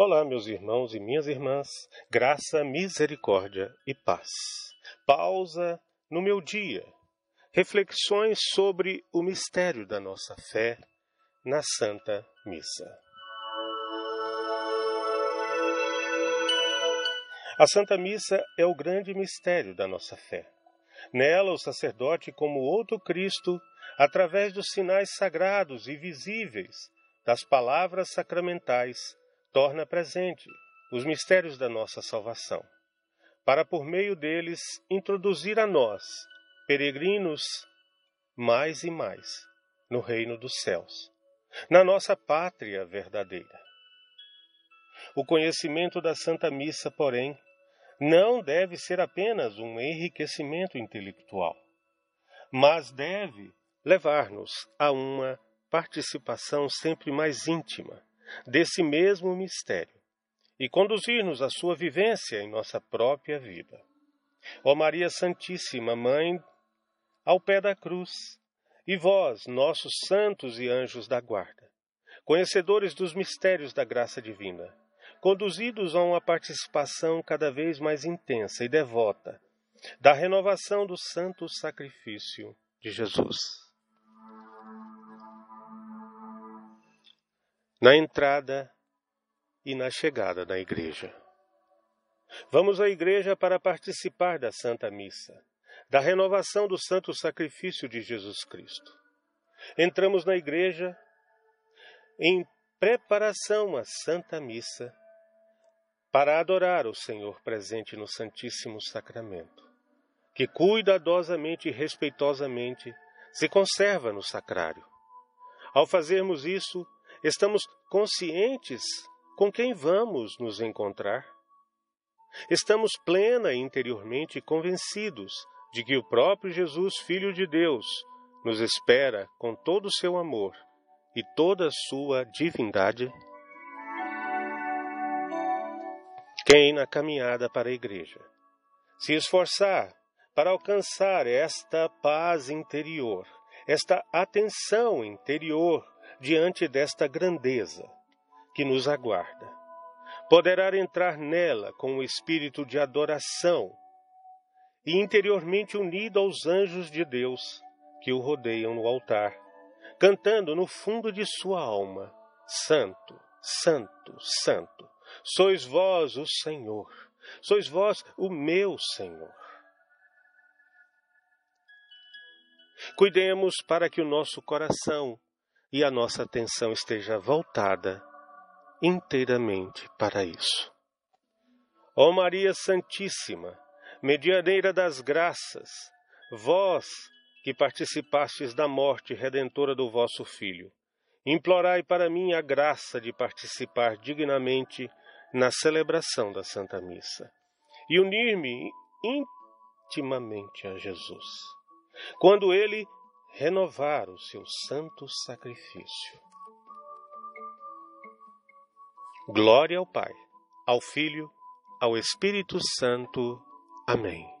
Olá, meus irmãos e minhas irmãs, graça, misericórdia e paz. Pausa no meu dia. Reflexões sobre o mistério da nossa fé na Santa Missa. A Santa Missa é o grande mistério da nossa fé. Nela, o sacerdote, como outro Cristo, através dos sinais sagrados e visíveis das palavras sacramentais, torna presente os mistérios da nossa salvação, para por meio deles introduzir a nós, peregrinos, mais e mais no reino dos céus, na nossa pátria verdadeira. O conhecimento da Santa Missa, porém, não deve ser apenas um enriquecimento intelectual, mas deve levar-nos a uma participação sempre mais íntima desse mesmo mistério e conduzir-nos à sua vivência em nossa própria vida. Ó Maria Santíssima, Mãe, ao pé da cruz, e vós, nossos santos e anjos da guarda, conhecedores dos mistérios da graça divina, conduzidos a uma participação cada vez mais intensa e devota da renovação do santo sacrifício de Jesus. Na entrada e na chegada da igreja. Vamos à igreja para participar da Santa Missa, da renovação do santo sacrifício de Jesus Cristo. Entramos na igreja em preparação à Santa Missa para adorar o Senhor presente no Santíssimo Sacramento, que cuidadosamente e respeitosamente se conserva no sacrário. Ao fazermos isso, Estamos conscientes com quem vamos nos encontrar? Estamos plena e interiormente convencidos de que o próprio Jesus, Filho de Deus, nos espera com todo o seu amor e toda a sua divindade? Quem na caminhada para a igreja se esforçar para alcançar esta paz interior, esta atenção interior diante desta grandeza que nos aguarda. Poderá entrar nela com o espírito de adoração e interiormente unido aos anjos de Deus que o rodeiam no altar, cantando no fundo de sua alma: Santo, Santo, Santo, sois vós o Senhor, sois vós o meu Senhor. Cuidemos para que o nosso coração e a nossa atenção esteja voltada inteiramente para isso. Ó Maria Santíssima, medianeira das graças, vós que participastes da morte redentora do vosso Filho, implorai para mim a graça de participar dignamente na celebração da Santa Missa e unir-me intimamente a Jesus. Quando ele renovar o seu santo sacrifício. Glória ao Pai, ao Filho, ao Espírito Santo. Amém.